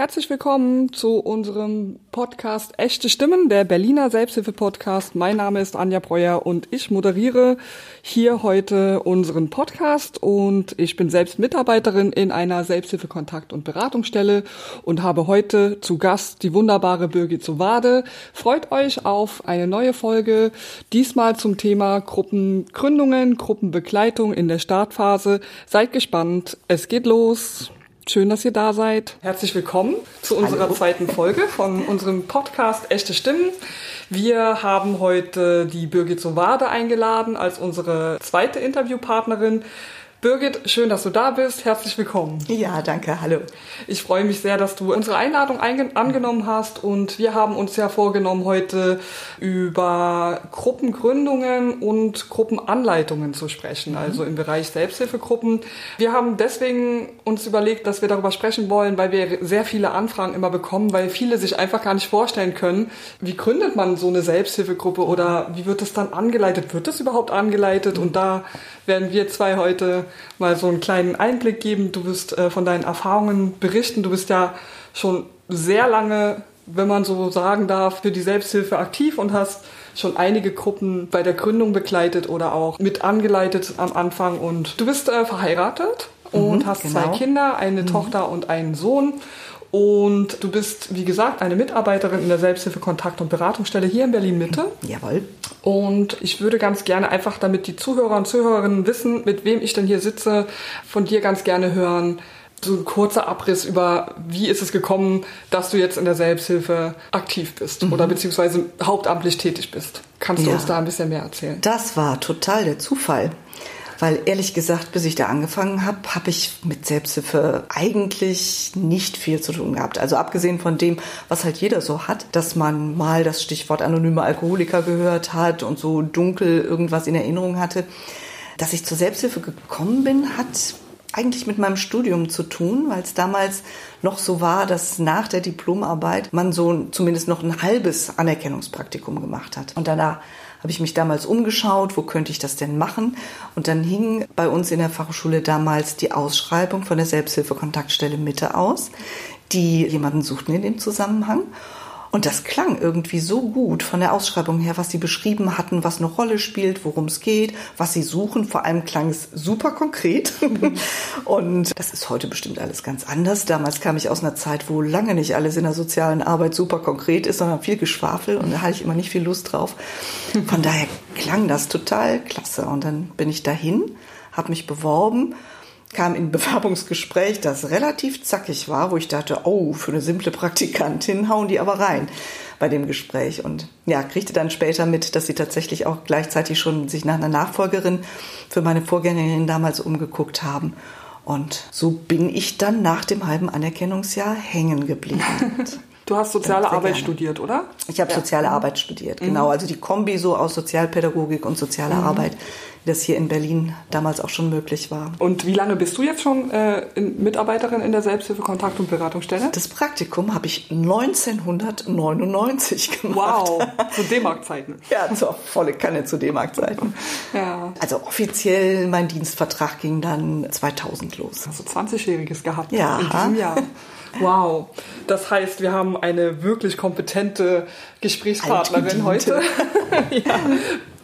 Herzlich willkommen zu unserem Podcast Echte Stimmen, der Berliner Selbsthilfe-Podcast. Mein Name ist Anja Breuer und ich moderiere hier heute unseren Podcast und ich bin selbst Mitarbeiterin in einer Selbsthilfe-Kontakt- und Beratungsstelle und habe heute zu Gast die wunderbare Birgit Sowade. Freut euch auf eine neue Folge, diesmal zum Thema Gruppengründungen, Gruppenbegleitung in der Startphase. Seid gespannt, es geht los. Schön, dass ihr da seid. Herzlich willkommen zu unserer Hallo. zweiten Folge von unserem Podcast Echte Stimmen. Wir haben heute die Birgit Sowade eingeladen als unsere zweite Interviewpartnerin. Birgit, schön, dass du da bist. Herzlich willkommen. Ja, danke. Hallo. Ich freue mich sehr, dass du unsere Einladung angenommen hast und wir haben uns ja vorgenommen, heute über Gruppengründungen und Gruppenanleitungen zu sprechen, mhm. also im Bereich Selbsthilfegruppen. Wir haben deswegen uns überlegt, dass wir darüber sprechen wollen, weil wir sehr viele Anfragen immer bekommen, weil viele sich einfach gar nicht vorstellen können, wie gründet man so eine Selbsthilfegruppe oder wie wird es dann angeleitet? Wird es überhaupt angeleitet? Und da werden wir zwei heute mal so einen kleinen Einblick geben. Du wirst äh, von deinen Erfahrungen berichten. Du bist ja schon sehr lange, wenn man so sagen darf, für die Selbsthilfe aktiv und hast schon einige Gruppen bei der Gründung begleitet oder auch mit angeleitet am Anfang. Und du bist äh, verheiratet und mhm, hast genau. zwei Kinder, eine mhm. Tochter und einen Sohn. Und du bist, wie gesagt, eine Mitarbeiterin in der Selbsthilfe Kontakt- und Beratungsstelle hier in Berlin Mitte. Jawohl. Und ich würde ganz gerne einfach, damit die Zuhörer und Zuhörerinnen wissen, mit wem ich denn hier sitze, von dir ganz gerne hören, so ein kurzer Abriss über, wie ist es gekommen, dass du jetzt in der Selbsthilfe aktiv bist mhm. oder beziehungsweise hauptamtlich tätig bist. Kannst du ja. uns da ein bisschen mehr erzählen? Das war total der Zufall. Weil ehrlich gesagt, bis ich da angefangen habe, habe ich mit Selbsthilfe eigentlich nicht viel zu tun gehabt. Also abgesehen von dem, was halt jeder so hat, dass man mal das Stichwort anonyme Alkoholiker gehört hat und so dunkel irgendwas in Erinnerung hatte. Dass ich zur Selbsthilfe gekommen bin, hat eigentlich mit meinem Studium zu tun, weil es damals noch so war, dass nach der Diplomarbeit man so zumindest noch ein halbes Anerkennungspraktikum gemacht hat. Und danach habe ich mich damals umgeschaut, wo könnte ich das denn machen? Und dann hing bei uns in der Fachhochschule damals die Ausschreibung von der Selbsthilfekontaktstelle Mitte aus, die jemanden suchten in dem Zusammenhang. Und das klang irgendwie so gut von der Ausschreibung her, was sie beschrieben hatten, was eine Rolle spielt, worum es geht, was sie suchen. Vor allem klang es super konkret. Und das ist heute bestimmt alles ganz anders. Damals kam ich aus einer Zeit, wo lange nicht alles in der sozialen Arbeit super konkret ist, sondern viel Geschwafel und da hatte ich immer nicht viel Lust drauf. Von daher klang das total klasse. Und dann bin ich dahin, habe mich beworben kam in Bewerbungsgespräch, das relativ zackig war, wo ich dachte, oh, für eine simple Praktikantin hauen die aber rein bei dem Gespräch. Und ja, kriegte dann später mit, dass sie tatsächlich auch gleichzeitig schon sich nach einer Nachfolgerin für meine Vorgängerin damals umgeguckt haben. Und so bin ich dann nach dem halben Anerkennungsjahr hängen geblieben. Du hast soziale Arbeit gerne. studiert, oder? Ich habe ja. soziale Arbeit studiert, genau. Mhm. Also die Kombi so aus Sozialpädagogik und sozialer mhm. Arbeit wie das hier in Berlin damals auch schon möglich war. Und wie lange bist du jetzt schon äh, Mitarbeiterin in der Selbsthilfe Kontakt- und Beratungsstelle? Das Praktikum habe ich 1999 gemacht. Wow, zu D-Mark-Zeiten. ja, zur volle Kanne zu D-Mark-Zeiten. Ja. Also offiziell mein Dienstvertrag ging dann 2000 los. Also 20-Jähriges gehabt ja. in diesem Jahr. Wow. Das heißt, wir haben eine wirklich kompetente Gesprächspartnerin heute. ja.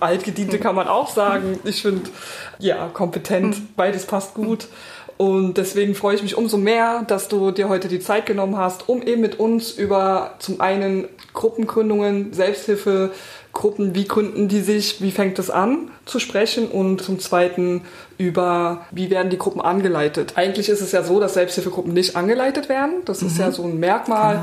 Altgediente kann man auch sagen. Ich finde, ja, kompetent, hm. beides passt gut. Und deswegen freue ich mich umso mehr, dass du dir heute die Zeit genommen hast, um eben mit uns über zum einen Gruppengründungen, Selbsthilfe, Gruppen, wie gründen die sich, wie fängt es an zu sprechen und zum Zweiten über, wie werden die Gruppen angeleitet. Eigentlich ist es ja so, dass Selbsthilfegruppen nicht angeleitet werden. Das mhm. ist ja mhm. so ein Merkmal.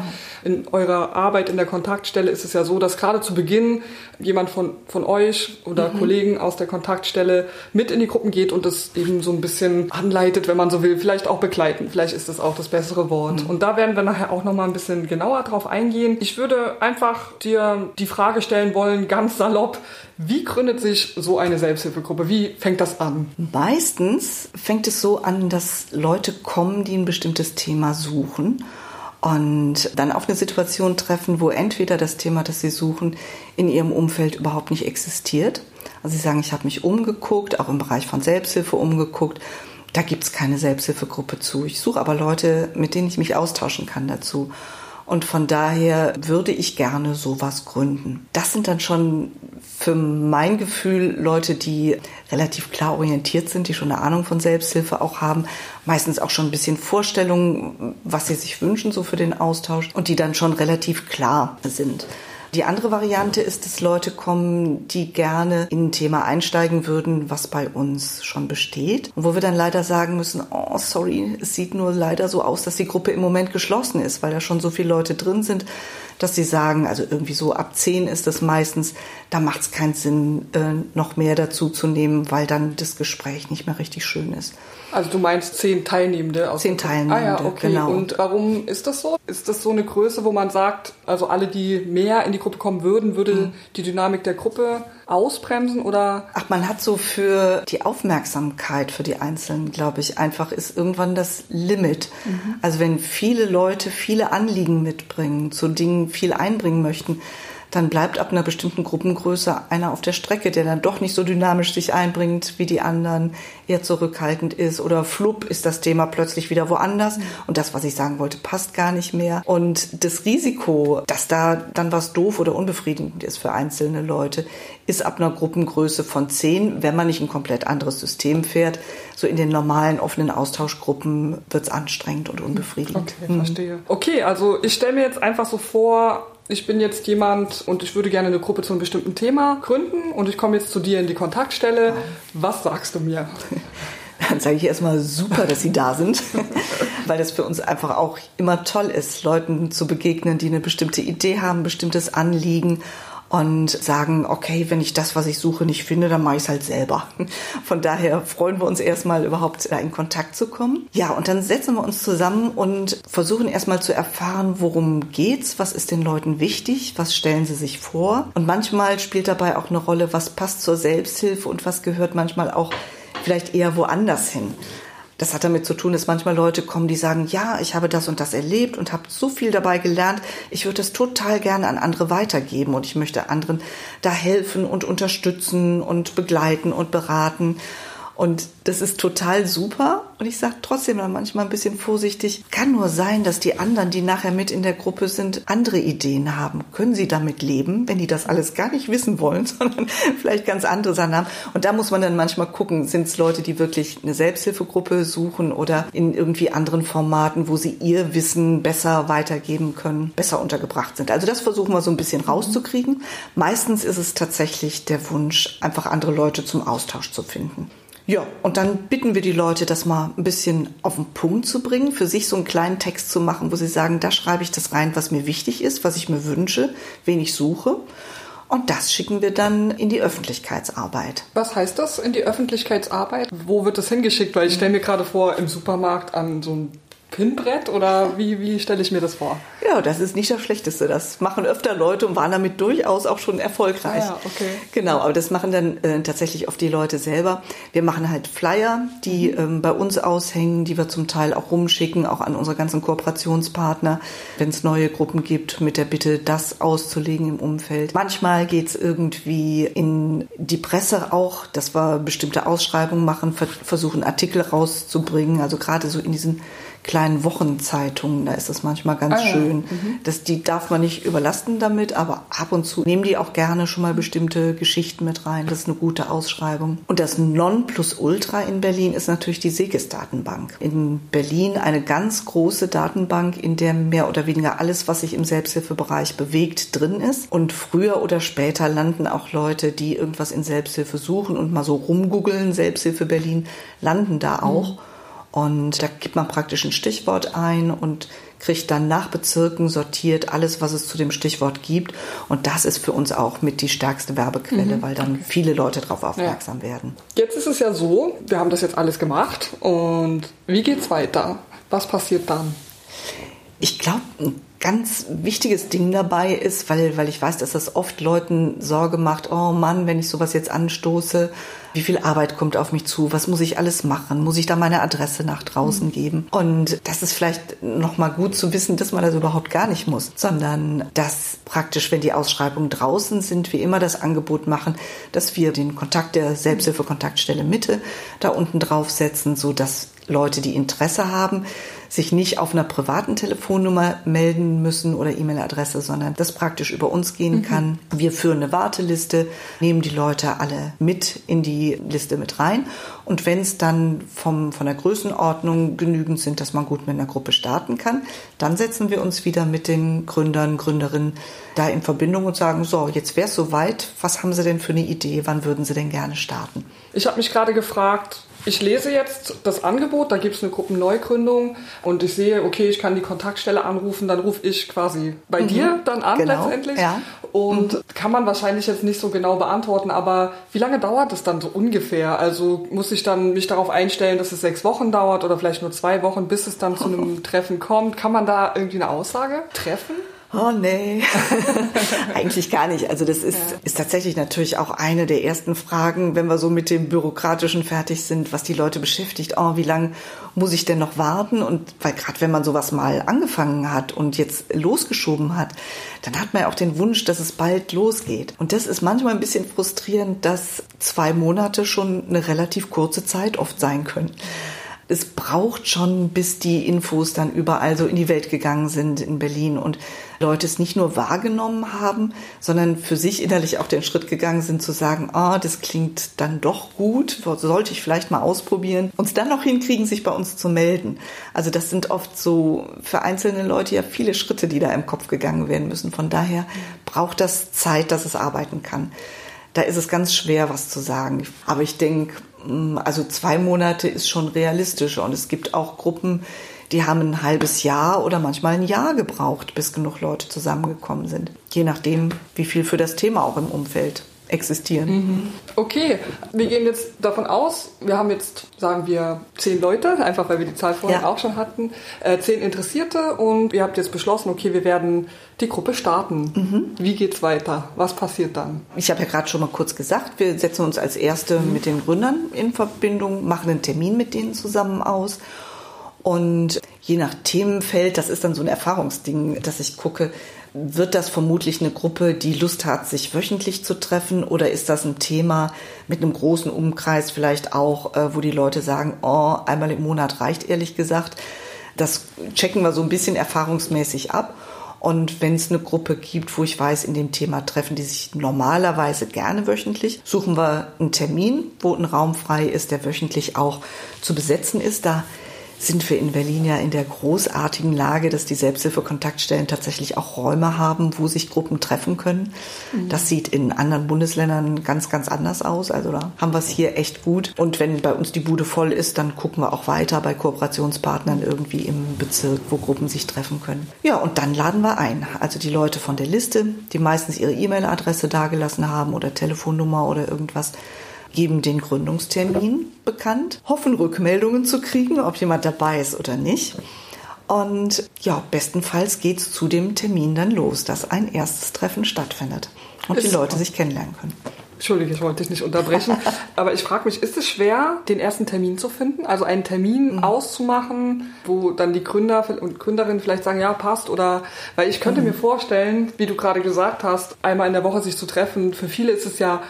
Genau. In eurer Arbeit in der Kontaktstelle ist es ja so, dass gerade zu Beginn jemand von, von euch oder mhm. Kollegen aus der Kontaktstelle mit in die Gruppen geht und das eben so ein bisschen anleitet, wenn man so will, vielleicht auch begleiten. Vielleicht ist das auch das bessere Wort. Mhm. Und da werden wir nachher auch nochmal ein bisschen genauer drauf eingehen. Ich würde einfach dir die Frage stellen wollen, ganz salopp, wie gründet sich so eine Selbsthilfegruppe? Wie fängt das an? Meistens fängt es so an, dass Leute kommen, die ein bestimmtes Thema suchen und dann auf eine Situation treffen, wo entweder das Thema, das sie suchen, in ihrem Umfeld überhaupt nicht existiert. Also sie sagen, ich habe mich umgeguckt, auch im Bereich von Selbsthilfe umgeguckt Da gibt es keine Selbsthilfegruppe zu. Ich suche aber Leute, mit denen ich mich austauschen kann dazu. Und von daher würde ich gerne sowas gründen. Das sind dann schon für mein Gefühl Leute, die relativ klar orientiert sind, die schon eine Ahnung von Selbsthilfe auch haben, meistens auch schon ein bisschen Vorstellungen, was sie sich wünschen so für den Austausch und die dann schon relativ klar sind. Die andere Variante ist, dass Leute kommen, die gerne in ein Thema einsteigen würden, was bei uns schon besteht. Und wo wir dann leider sagen müssen, oh, sorry, es sieht nur leider so aus, dass die Gruppe im Moment geschlossen ist, weil da schon so viele Leute drin sind, dass sie sagen, also irgendwie so ab zehn ist es meistens, da macht es keinen Sinn, äh, noch mehr dazu zu nehmen, weil dann das Gespräch nicht mehr richtig schön ist. Also du meinst zehn Teilnehmende? Aus zehn Teilnehmende, ah, ja, okay. genau. Und warum ist das so? Ist das so eine Größe, wo man sagt, also alle, die mehr in die Gruppe kommen würden, würde mhm. die Dynamik der Gruppe ausbremsen oder? Ach, man hat so für die Aufmerksamkeit für die Einzelnen, glaube ich, einfach ist irgendwann das Limit. Mhm. Also wenn viele Leute viele Anliegen mitbringen, zu Dingen viel einbringen möchten, dann bleibt ab einer bestimmten Gruppengröße einer auf der Strecke, der dann doch nicht so dynamisch sich einbringt wie die anderen, eher zurückhaltend ist oder flupp ist das Thema plötzlich wieder woanders und das, was ich sagen wollte, passt gar nicht mehr. Und das Risiko, dass da dann was doof oder unbefriedigend ist für einzelne Leute, ist ab einer Gruppengröße von zehn, wenn man nicht ein komplett anderes System fährt. So in den normalen offenen Austauschgruppen wird es anstrengend und unbefriedigend. Okay, verstehe. Okay, also ich stelle mir jetzt einfach so vor, ich bin jetzt jemand und ich würde gerne eine Gruppe zu einem bestimmten Thema gründen und ich komme jetzt zu dir in die Kontaktstelle. Was sagst du mir? Dann sage ich erstmal super, dass Sie da sind, weil es für uns einfach auch immer toll ist, Leuten zu begegnen, die eine bestimmte Idee haben, ein bestimmtes Anliegen und sagen, okay, wenn ich das, was ich suche, nicht finde, dann mache ich es halt selber. Von daher freuen wir uns erstmal überhaupt in Kontakt zu kommen. Ja, und dann setzen wir uns zusammen und versuchen erstmal zu erfahren, worum geht's, was ist den Leuten wichtig, was stellen sie sich vor. Und manchmal spielt dabei auch eine Rolle, was passt zur Selbsthilfe und was gehört manchmal auch vielleicht eher woanders hin. Das hat damit zu tun, dass manchmal Leute kommen, die sagen, ja, ich habe das und das erlebt und habe so viel dabei gelernt. Ich würde es total gerne an andere weitergeben und ich möchte anderen da helfen und unterstützen und begleiten und beraten. Und das ist total super. Und ich sage trotzdem dann manchmal ein bisschen vorsichtig, kann nur sein, dass die anderen, die nachher mit in der Gruppe sind, andere Ideen haben. Können sie damit leben, wenn die das alles gar nicht wissen wollen, sondern vielleicht ganz andere Sachen haben. Und da muss man dann manchmal gucken, sind es Leute, die wirklich eine Selbsthilfegruppe suchen oder in irgendwie anderen Formaten, wo sie ihr Wissen besser weitergeben können, besser untergebracht sind. Also das versuchen wir so ein bisschen rauszukriegen. Meistens ist es tatsächlich der Wunsch, einfach andere Leute zum Austausch zu finden. Ja, und dann bitten wir die Leute, das mal ein bisschen auf den Punkt zu bringen, für sich so einen kleinen Text zu machen, wo sie sagen, da schreibe ich das rein, was mir wichtig ist, was ich mir wünsche, wen ich suche. Und das schicken wir dann in die Öffentlichkeitsarbeit. Was heißt das in die Öffentlichkeitsarbeit? Wo wird das hingeschickt? Weil ich stelle mir gerade vor, im Supermarkt an so ein Pinbrett oder wie, wie stelle ich mir das vor? Ja, das ist nicht das Schlechteste. Das machen öfter Leute und waren damit durchaus auch schon erfolgreich. Ah, ja, okay. Genau, aber das machen dann äh, tatsächlich oft die Leute selber. Wir machen halt Flyer, die mhm. ähm, bei uns aushängen, die wir zum Teil auch rumschicken, auch an unsere ganzen Kooperationspartner, wenn es neue Gruppen gibt, mit der Bitte, das auszulegen im Umfeld. Manchmal geht es irgendwie in die Presse auch, dass wir bestimmte Ausschreibungen machen, versuchen Artikel rauszubringen, also gerade so in diesen kleinen Wochenzeitungen. Da ist das manchmal ganz ah, schön. Ja. Mhm. Das, die darf man nicht überlasten damit, aber ab und zu nehmen die auch gerne schon mal bestimmte Geschichten mit rein. Das ist eine gute Ausschreibung. Und das Nonplusultra in Berlin ist natürlich die Segis-Datenbank. In Berlin eine ganz große Datenbank, in der mehr oder weniger alles, was sich im Selbsthilfebereich bewegt, drin ist. Und früher oder später landen auch Leute, die irgendwas in Selbsthilfe suchen und mal so rumgoogeln, Selbsthilfe Berlin, landen da auch. Mhm. Und da gibt man praktisch ein Stichwort ein und kriegt dann nach Bezirken sortiert alles, was es zu dem Stichwort gibt. Und das ist für uns auch mit die stärkste Werbequelle, mhm. weil dann viele Leute darauf aufmerksam ja. werden. Jetzt ist es ja so, wir haben das jetzt alles gemacht. Und wie geht's weiter? Was passiert dann? Ich glaube, ganz wichtiges Ding dabei ist, weil, weil ich weiß, dass das oft Leuten Sorge macht, oh Mann, wenn ich sowas jetzt anstoße, wie viel Arbeit kommt auf mich zu? Was muss ich alles machen? Muss ich da meine Adresse nach draußen mhm. geben? Und das ist vielleicht nochmal gut zu wissen, dass man das überhaupt gar nicht muss, sondern dass praktisch, wenn die Ausschreibungen draußen sind, wir immer das Angebot machen, dass wir den Kontakt der Selbsthilfekontaktstelle Mitte da unten draufsetzen, so dass Leute, die Interesse haben, sich nicht auf einer privaten Telefonnummer melden müssen oder E-Mail-Adresse, sondern das praktisch über uns gehen mhm. kann. Wir führen eine Warteliste, nehmen die Leute alle mit in die Liste mit rein. Und wenn es dann vom, von der Größenordnung genügend sind, dass man gut mit einer Gruppe starten kann, dann setzen wir uns wieder mit den Gründern, Gründerinnen da in Verbindung und sagen, so, jetzt wäre es soweit. Was haben Sie denn für eine Idee? Wann würden Sie denn gerne starten? Ich habe mich gerade gefragt, ich lese jetzt das Angebot, da gibt es eine Gruppenneugründung und ich sehe, okay, ich kann die Kontaktstelle anrufen, dann rufe ich quasi bei mhm. dir dann an genau. letztendlich. Ja. Und mhm. kann man wahrscheinlich jetzt nicht so genau beantworten, aber wie lange dauert es dann so ungefähr? Also muss ich dann mich darauf einstellen, dass es sechs Wochen dauert oder vielleicht nur zwei Wochen, bis es dann zu einem Treffen kommt? Kann man da irgendwie eine Aussage treffen? Oh nee, eigentlich gar nicht. Also das ist, ja. ist tatsächlich natürlich auch eine der ersten Fragen, wenn wir so mit dem Bürokratischen fertig sind, was die Leute beschäftigt. Oh, wie lange muss ich denn noch warten? Und weil gerade wenn man sowas mal angefangen hat und jetzt losgeschoben hat, dann hat man ja auch den Wunsch, dass es bald losgeht. Und das ist manchmal ein bisschen frustrierend, dass zwei Monate schon eine relativ kurze Zeit oft sein können es braucht schon, bis die Infos dann überall so in die Welt gegangen sind in Berlin und Leute es nicht nur wahrgenommen haben, sondern für sich innerlich auch den Schritt gegangen sind zu sagen, ah, das klingt dann doch gut, sollte ich vielleicht mal ausprobieren, uns dann noch hinkriegen, sich bei uns zu melden. Also das sind oft so für einzelne Leute ja viele Schritte, die da im Kopf gegangen werden müssen. Von daher braucht das Zeit, dass es arbeiten kann. Da ist es ganz schwer, was zu sagen. Aber ich denke, also zwei Monate ist schon realistisch. Und es gibt auch Gruppen, die haben ein halbes Jahr oder manchmal ein Jahr gebraucht, bis genug Leute zusammengekommen sind. Je nachdem, wie viel für das Thema auch im Umfeld existieren. Mhm. Okay, wir gehen jetzt davon aus, wir haben jetzt, sagen wir, zehn Leute, einfach weil wir die Zahl vorhin ja. auch schon hatten, äh, zehn Interessierte und ihr habt jetzt beschlossen, okay, wir werden die Gruppe starten. Mhm. Wie geht's weiter? Was passiert dann? Ich habe ja gerade schon mal kurz gesagt, wir setzen uns als Erste mhm. mit den Gründern in Verbindung, machen einen Termin mit denen zusammen aus und je nach Themenfeld, das ist dann so ein Erfahrungsding, dass ich gucke, wird das vermutlich eine Gruppe, die Lust hat, sich wöchentlich zu treffen? Oder ist das ein Thema mit einem großen Umkreis vielleicht auch, äh, wo die Leute sagen, oh, einmal im Monat reicht ehrlich gesagt? Das checken wir so ein bisschen erfahrungsmäßig ab. Und wenn es eine Gruppe gibt, wo ich weiß, in dem Thema treffen die sich normalerweise gerne wöchentlich, suchen wir einen Termin, wo ein Raum frei ist, der wöchentlich auch zu besetzen ist. Da sind wir in Berlin ja in der großartigen Lage, dass die Selbsthilfekontaktstellen tatsächlich auch Räume haben, wo sich Gruppen treffen können. Mhm. Das sieht in anderen Bundesländern ganz, ganz anders aus. Also da haben wir es hier echt gut. Und wenn bei uns die Bude voll ist, dann gucken wir auch weiter bei Kooperationspartnern irgendwie im Bezirk, wo Gruppen sich treffen können. Ja, und dann laden wir ein. Also die Leute von der Liste, die meistens ihre E-Mail-Adresse dagelassen haben oder Telefonnummer oder irgendwas, geben den Gründungstermin bekannt, hoffen Rückmeldungen zu kriegen, ob jemand dabei ist oder nicht. Und ja, bestenfalls geht es zu dem Termin dann los, dass ein erstes Treffen stattfindet und ist die Leute sich kennenlernen können. Entschuldige, ich wollte dich nicht unterbrechen. aber ich frage mich, ist es schwer, den ersten Termin zu finden? Also einen Termin mhm. auszumachen, wo dann die Gründer und Gründerinnen vielleicht sagen, ja, passt. Oder weil ich könnte mhm. mir vorstellen, wie du gerade gesagt hast, einmal in der Woche sich zu treffen. Für viele ist es ja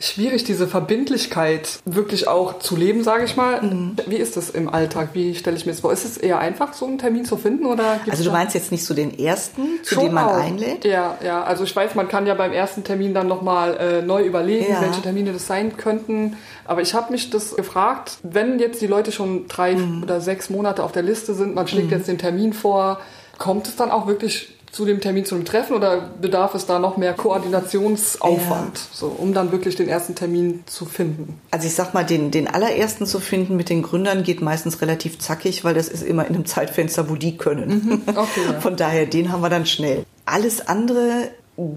schwierig, diese Verbindlichkeit wirklich auch zu leben, sage ich mal. Mhm. Wie ist das im Alltag? Wie stelle ich mir das vor? Ist es eher einfach, so einen Termin zu finden? Oder also du meinst jetzt nicht so den ersten, zu dem man auch. einlädt? Ja, ja. Also ich weiß, man kann ja beim ersten Termin dann nochmal äh, neu überlegen, ja. welche Termine das sein könnten. Aber ich habe mich das gefragt, wenn jetzt die Leute schon drei mhm. oder sechs Monate auf der Liste sind, man schlägt mhm. jetzt den Termin vor, kommt es dann auch wirklich zu dem Termin, zu dem Treffen oder bedarf es da noch mehr Koordinationsaufwand, ja. so, um dann wirklich den ersten Termin zu finden? Also ich sag mal, den, den allerersten zu finden mit den Gründern geht meistens relativ zackig, weil das ist immer in einem Zeitfenster, wo die können. Mhm. Okay, ja. Von daher, den haben wir dann schnell. Alles andere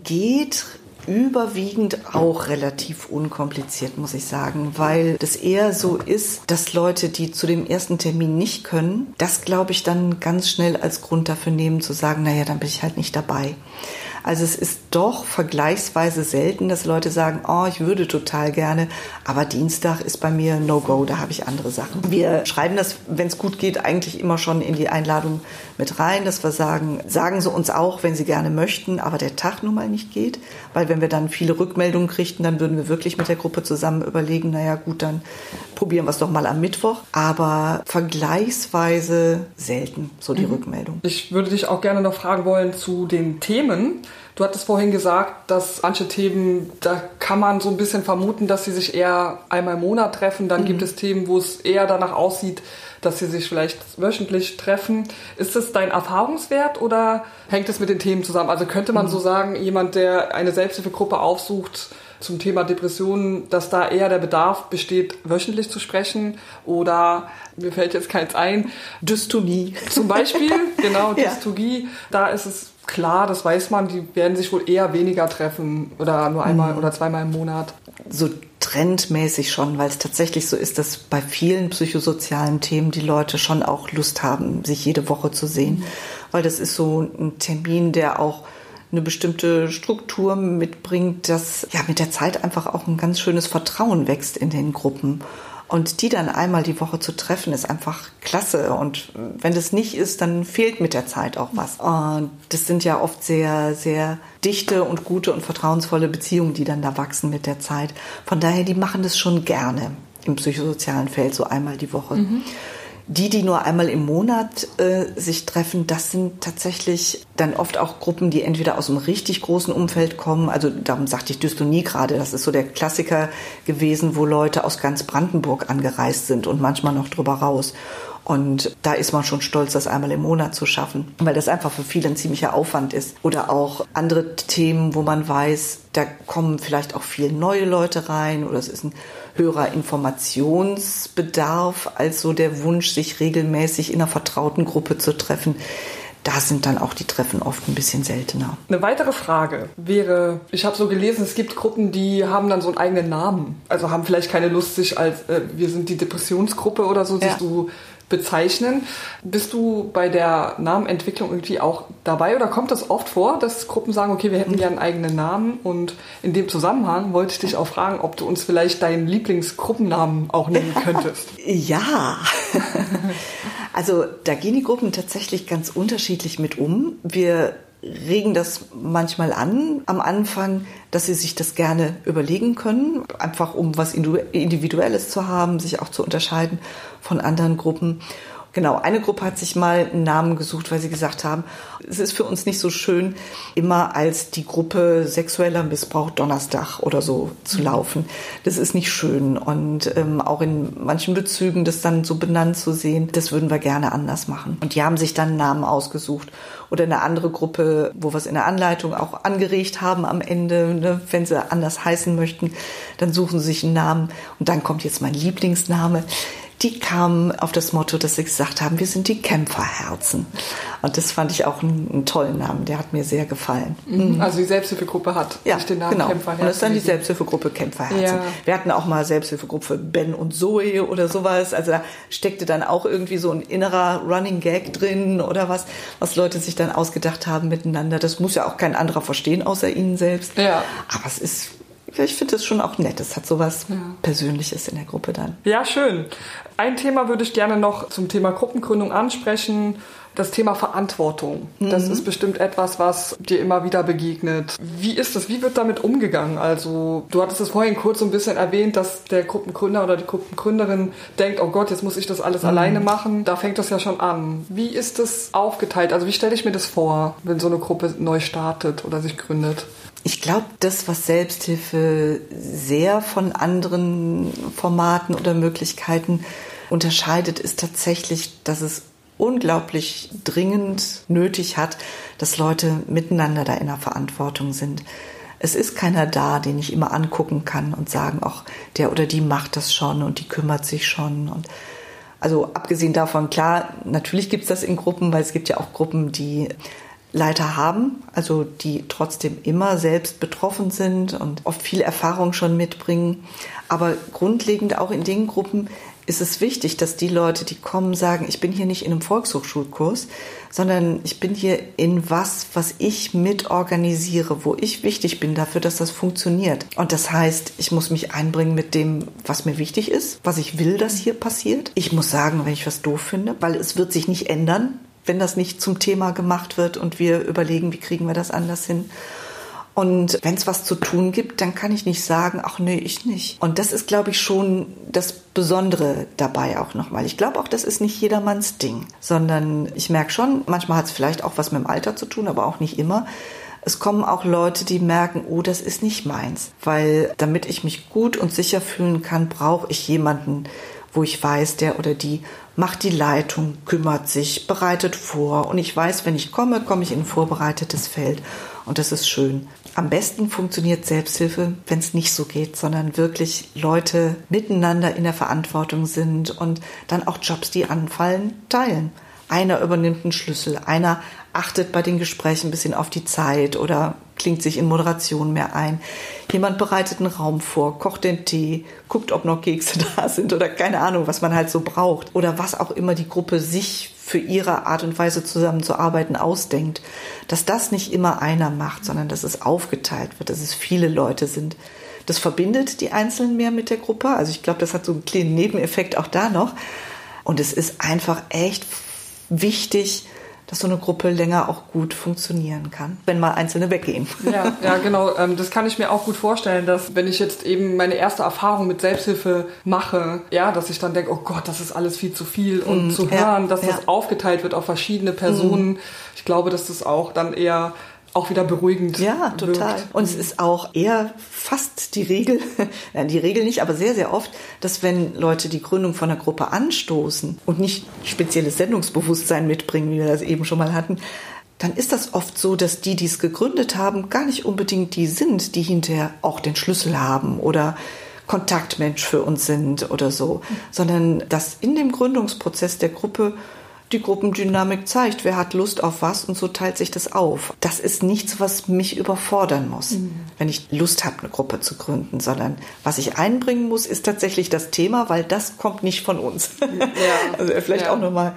geht überwiegend auch relativ unkompliziert, muss ich sagen, weil das eher so ist, dass Leute, die zu dem ersten Termin nicht können, das glaube ich dann ganz schnell als Grund dafür nehmen zu sagen, naja, dann bin ich halt nicht dabei. Also es ist doch vergleichsweise selten, dass Leute sagen, oh, ich würde total gerne, aber Dienstag ist bei mir No-Go, da habe ich andere Sachen. Wir schreiben das, wenn es gut geht, eigentlich immer schon in die Einladung mit rein, dass wir sagen, sagen Sie uns auch, wenn Sie gerne möchten, aber der Tag nun mal nicht geht, weil wenn wir dann viele Rückmeldungen kriegten, dann würden wir wirklich mit der Gruppe zusammen überlegen, naja gut, dann probieren wir es doch mal am Mittwoch, aber vergleichsweise selten so die mhm. Rückmeldung. Ich würde dich auch gerne noch fragen wollen zu den Themen. Du hattest vorhin gesagt, dass manche Themen, da kann man so ein bisschen vermuten, dass sie sich eher einmal im Monat treffen. Dann mhm. gibt es Themen, wo es eher danach aussieht, dass sie sich vielleicht wöchentlich treffen. Ist das dein Erfahrungswert oder hängt es mit den Themen zusammen? Also könnte man mhm. so sagen, jemand, der eine Selbsthilfegruppe aufsucht, zum Thema Depressionen, dass da eher der Bedarf besteht, wöchentlich zu sprechen oder mir fällt jetzt keins ein. Dystonie. Zum Beispiel, genau, Dystonie. Ja. Da ist es klar, das weiß man, die werden sich wohl eher weniger treffen oder nur einmal mhm. oder zweimal im Monat. So trendmäßig schon, weil es tatsächlich so ist, dass bei vielen psychosozialen Themen die Leute schon auch Lust haben, sich jede Woche zu sehen. Mhm. Weil das ist so ein Termin, der auch eine bestimmte Struktur mitbringt, dass ja mit der Zeit einfach auch ein ganz schönes Vertrauen wächst in den Gruppen. Und die dann einmal die Woche zu treffen, ist einfach klasse. Und wenn das nicht ist, dann fehlt mit der Zeit auch was. Und das sind ja oft sehr, sehr dichte und gute und vertrauensvolle Beziehungen, die dann da wachsen mit der Zeit. Von daher, die machen das schon gerne im psychosozialen Feld, so einmal die Woche. Mhm. Die, die nur einmal im Monat äh, sich treffen, das sind tatsächlich dann oft auch Gruppen, die entweder aus einem richtig großen Umfeld kommen. Also darum sagte ich Dystonie gerade. Das ist so der Klassiker gewesen, wo Leute aus ganz Brandenburg angereist sind und manchmal noch drüber raus. Und da ist man schon stolz, das einmal im Monat zu schaffen, weil das einfach für viele ein ziemlicher Aufwand ist. Oder auch andere Themen, wo man weiß, da kommen vielleicht auch viele neue Leute rein oder es ist ein höherer Informationsbedarf als so der Wunsch, sich regelmäßig in einer vertrauten Gruppe zu treffen da sind dann auch die Treffen oft ein bisschen seltener. Eine weitere Frage wäre, ich habe so gelesen, es gibt Gruppen, die haben dann so einen eigenen Namen. Also haben vielleicht keine Lust, sich als äh, wir sind die Depressionsgruppe oder so, ja. sich so bezeichnen. Bist du bei der Namenentwicklung irgendwie auch dabei oder kommt das oft vor, dass Gruppen sagen, okay, wir hätten gerne einen eigenen Namen und in dem Zusammenhang wollte ich dich auch fragen, ob du uns vielleicht deinen Lieblingsgruppennamen auch nennen könntest. ja. Also da gehen die Gruppen tatsächlich ganz unterschiedlich mit um. Wir regen das manchmal an am Anfang, dass sie sich das gerne überlegen können, einfach um was Individuelles zu haben, sich auch zu unterscheiden von anderen Gruppen. Genau, eine Gruppe hat sich mal einen Namen gesucht, weil sie gesagt haben, es ist für uns nicht so schön, immer als die Gruppe sexueller Missbrauch Donnerstag oder so zu mhm. laufen. Das ist nicht schön. Und ähm, auch in manchen Bezügen das dann so benannt zu sehen, das würden wir gerne anders machen. Und die haben sich dann einen Namen ausgesucht. Oder eine andere Gruppe, wo wir es in der Anleitung auch angeregt haben am Ende, ne, wenn sie anders heißen möchten, dann suchen sie sich einen Namen. Und dann kommt jetzt mein Lieblingsname die kamen auf das Motto, dass sie gesagt haben, wir sind die Kämpferherzen. Und das fand ich auch einen, einen tollen Namen, der hat mir sehr gefallen. Mhm. Also die Selbsthilfegruppe hat ja, den Namen genau. Kämpferherzen. Und das ist dann die Selbsthilfegruppe Kämpferherzen. Ja. Wir hatten auch mal Selbsthilfegruppe Ben und Zoe oder sowas. Also da steckte dann auch irgendwie so ein innerer Running Gag drin oder was, was Leute sich dann ausgedacht haben miteinander. Das muss ja auch kein anderer verstehen außer ihnen selbst. Ja. Aber es ist ich finde es schon auch nett. Es hat so was ja. Persönliches in der Gruppe dann. Ja, schön. Ein Thema würde ich gerne noch zum Thema Gruppengründung ansprechen. Das Thema Verantwortung. Mhm. Das ist bestimmt etwas, was dir immer wieder begegnet. Wie ist das? Wie wird damit umgegangen? Also, du hattest es vorhin kurz so ein bisschen erwähnt, dass der Gruppengründer oder die Gruppengründerin denkt, oh Gott, jetzt muss ich das alles mhm. alleine machen. Da fängt das ja schon an. Wie ist das aufgeteilt? Also, wie stelle ich mir das vor, wenn so eine Gruppe neu startet oder sich gründet? Ich glaube, das, was Selbsthilfe sehr von anderen Formaten oder Möglichkeiten unterscheidet, ist tatsächlich, dass es unglaublich dringend nötig hat, dass Leute miteinander da in der Verantwortung sind. Es ist keiner da, den ich immer angucken kann und sagen, ach, der oder die macht das schon und die kümmert sich schon und also abgesehen davon, klar, natürlich gibt es das in Gruppen, weil es gibt ja auch Gruppen, die Leiter haben, also die trotzdem immer selbst betroffen sind und oft viel Erfahrung schon mitbringen. Aber grundlegend auch in den Gruppen ist es wichtig, dass die Leute, die kommen, sagen, ich bin hier nicht in einem Volkshochschulkurs, sondern ich bin hier in was, was ich mitorganisiere, wo ich wichtig bin dafür, dass das funktioniert. Und das heißt, ich muss mich einbringen mit dem, was mir wichtig ist, was ich will, dass hier passiert. Ich muss sagen, wenn ich was doof finde, weil es wird sich nicht ändern, wenn das nicht zum Thema gemacht wird und wir überlegen, wie kriegen wir das anders hin. Und wenn es was zu tun gibt, dann kann ich nicht sagen, ach nee, ich nicht. Und das ist, glaube ich, schon das Besondere dabei auch nochmal. Ich glaube auch, das ist nicht jedermanns Ding, sondern ich merke schon, manchmal hat es vielleicht auch was mit dem Alter zu tun, aber auch nicht immer. Es kommen auch Leute, die merken, oh, das ist nicht meins. Weil damit ich mich gut und sicher fühlen kann, brauche ich jemanden, wo ich weiß, der oder die macht die Leitung, kümmert sich, bereitet vor. Und ich weiß, wenn ich komme, komme ich in ein vorbereitetes Feld. Und das ist schön. Am besten funktioniert Selbsthilfe, wenn es nicht so geht, sondern wirklich Leute miteinander in der Verantwortung sind und dann auch Jobs, die anfallen, teilen. Einer übernimmt einen Schlüssel, einer achtet bei den Gesprächen ein bisschen auf die Zeit oder klingt sich in Moderation mehr ein. Jemand bereitet einen Raum vor, kocht den Tee, guckt, ob noch Kekse da sind oder keine Ahnung, was man halt so braucht oder was auch immer die Gruppe sich für ihre Art und Weise zusammenzuarbeiten ausdenkt, dass das nicht immer einer macht, sondern dass es aufgeteilt wird, dass es viele Leute sind. Das verbindet die Einzelnen mehr mit der Gruppe. Also ich glaube, das hat so einen kleinen Nebeneffekt auch da noch. Und es ist einfach echt wichtig, dass so eine Gruppe länger auch gut funktionieren kann, wenn mal Einzelne weggehen. Ja, ja genau. Ähm, das kann ich mir auch gut vorstellen, dass wenn ich jetzt eben meine erste Erfahrung mit Selbsthilfe mache, ja, dass ich dann denke, oh Gott, das ist alles viel zu viel. Und mm, zu hören, ja, dass ja. das aufgeteilt wird auf verschiedene Personen, mm. ich glaube, dass das auch dann eher auch wieder beruhigend. Ja, total. Wirkt. Und es ist auch eher fast die Regel, die Regel nicht, aber sehr, sehr oft, dass wenn Leute die Gründung von einer Gruppe anstoßen und nicht spezielles Sendungsbewusstsein mitbringen, wie wir das eben schon mal hatten, dann ist das oft so, dass die, die es gegründet haben, gar nicht unbedingt die sind, die hinterher auch den Schlüssel haben oder Kontaktmensch für uns sind oder so, sondern dass in dem Gründungsprozess der Gruppe die Gruppendynamik zeigt, wer hat Lust auf was und so teilt sich das auf. Das ist nichts, was mich überfordern muss, mhm. wenn ich Lust habe, eine Gruppe zu gründen, sondern was ich einbringen muss, ist tatsächlich das Thema, weil das kommt nicht von uns. Ja. also vielleicht ja. auch nochmal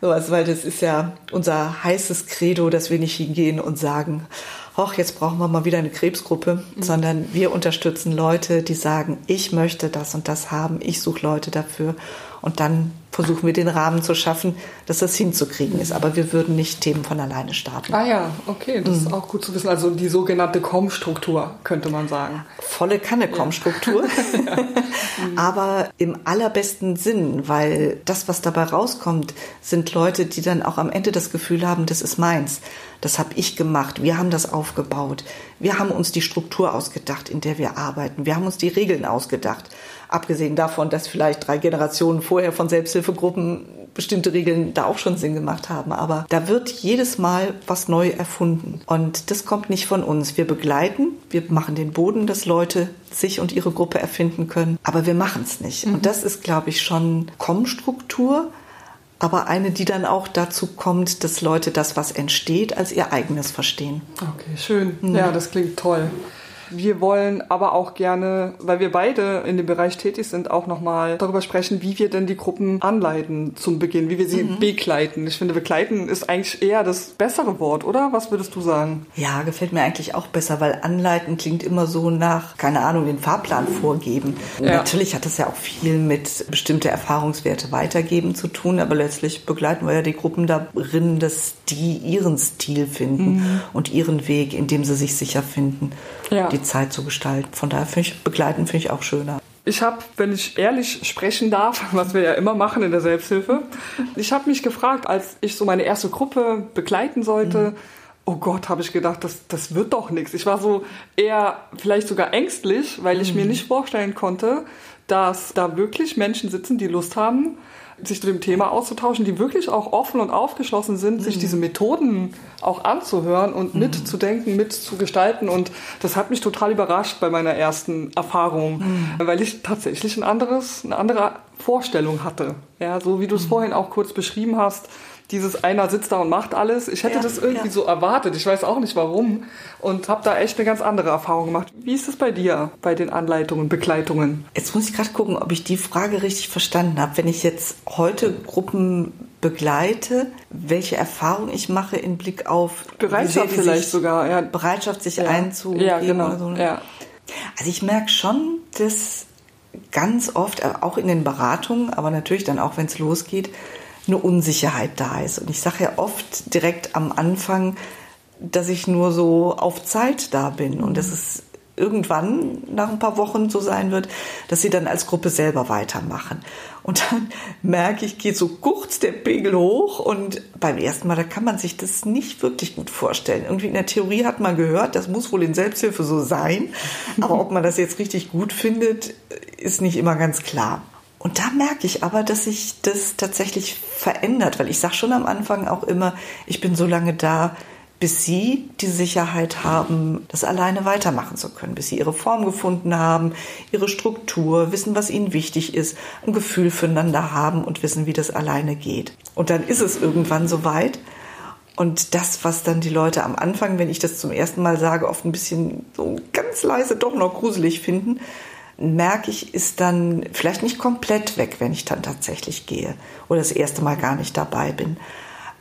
sowas, weil das ist ja unser heißes Credo, dass wir nicht hingehen und sagen, ach, jetzt brauchen wir mal wieder eine Krebsgruppe, mhm. sondern wir unterstützen Leute, die sagen, ich möchte das und das haben, ich suche Leute dafür und dann versuchen wir den Rahmen zu schaffen, dass das hinzukriegen ist. Aber wir würden nicht Themen von alleine starten. Ah ja, okay, das mhm. ist auch gut zu wissen. Also die sogenannte Com-Struktur, könnte man sagen. Volle Kanne Com-Struktur. Ja. Aber im allerbesten Sinn, weil das, was dabei rauskommt, sind Leute, die dann auch am Ende das Gefühl haben, das ist meins. Das habe ich gemacht. Wir haben das aufgebaut. Wir haben uns die Struktur ausgedacht, in der wir arbeiten. Wir haben uns die Regeln ausgedacht. Abgesehen davon, dass vielleicht drei Generationen vorher von Selbsthilfegruppen bestimmte Regeln da auch schon Sinn gemacht haben. Aber da wird jedes Mal was neu erfunden. Und das kommt nicht von uns. Wir begleiten, wir machen den Boden, dass Leute sich und ihre Gruppe erfinden können. Aber wir machen es nicht. Mhm. Und das ist, glaube ich, schon Kommstruktur aber eine, die dann auch dazu kommt, dass Leute das, was entsteht, als ihr eigenes verstehen. Okay, schön. Mhm. Ja, das klingt toll. Wir wollen aber auch gerne, weil wir beide in dem Bereich tätig sind, auch nochmal darüber sprechen, wie wir denn die Gruppen anleiten zum Beginn, wie wir sie mhm. begleiten. Ich finde, begleiten ist eigentlich eher das bessere Wort, oder? Was würdest du sagen? Ja, gefällt mir eigentlich auch besser, weil anleiten klingt immer so nach, keine Ahnung, den Fahrplan vorgeben. Ja. Natürlich hat das ja auch viel mit bestimmte Erfahrungswerte weitergeben zu tun, aber letztlich begleiten wir ja die Gruppen darin, dass die ihren Stil finden mhm. und ihren Weg, in dem sie sich sicher finden. Ja. Die die Zeit zu gestalten. Von daher finde ich begleiten finde ich auch schöner. Ich habe, wenn ich ehrlich sprechen darf, was wir ja immer machen in der Selbsthilfe, ich habe mich gefragt, als ich so meine erste Gruppe begleiten sollte, mhm. oh Gott, habe ich gedacht, das, das wird doch nichts. Ich war so eher vielleicht sogar ängstlich, weil ich mhm. mir nicht vorstellen konnte, dass da wirklich Menschen sitzen, die Lust haben, sich zu dem Thema auszutauschen, die wirklich auch offen und aufgeschlossen sind, mhm. sich diese Methoden auch anzuhören und mhm. mitzudenken, mitzugestalten. Und das hat mich total überrascht bei meiner ersten Erfahrung, mhm. weil ich tatsächlich ein anderes, eine andere Vorstellung hatte. Ja, so wie du es mhm. vorhin auch kurz beschrieben hast, dieses einer sitzt da und macht alles. Ich hätte Ja, das irgendwie ja. so erwartet. Ich weiß auch nicht warum und habe da echt eine ganz andere Erfahrung gemacht. Wie ist es bei dir bei den Anleitungen, Begleitungen? Jetzt muss ich gerade gucken, ob ich die Frage richtig verstanden habe. Wenn ich jetzt heute Gruppen begleite, welche Erfahrung ich mache im Blick auf Bereitschaft vielleicht sich, sogar, ja. Bereitschaft, sich Ja. einzugeben Ja, genau. so. ne? Ja. Also ich merke schon, dass ganz oft, äh, auch in den Beratungen, aber natürlich dann auch, wenn es losgeht, eine Unsicherheit da ist. Und ich sage ja oft direkt am Anfang, dass ich nur so auf Zeit da bin und dass es irgendwann nach ein paar Wochen so sein wird, dass sie dann als Gruppe selber weitermachen. Und dann merke ich, geht so kurz der Pegel hoch und beim ersten Mal, da kann man sich das nicht wirklich gut vorstellen. Irgendwie in der Theorie hat man gehört, das muss wohl in Selbsthilfe so sein, aber ob man das jetzt richtig gut findet, ist nicht immer ganz klar. Und da merke ich aber, dass sich das tatsächlich verändert, weil ich sage schon am Anfang auch immer, ich bin so lange da, bis sie die Sicherheit haben, das alleine weitermachen zu können, bis sie ihre Form gefunden haben, ihre Struktur, wissen, was ihnen wichtig ist, ein Gefühl füreinander haben und wissen, wie das alleine geht. Und dann ist es irgendwann soweit. Und das, was dann die Leute am Anfang, wenn ich das zum ersten Mal sage, oft ein bisschen so ganz leise doch noch gruselig finden, merke ich, ist dann vielleicht nicht komplett weg, wenn ich dann tatsächlich gehe oder das erste Mal gar nicht dabei bin.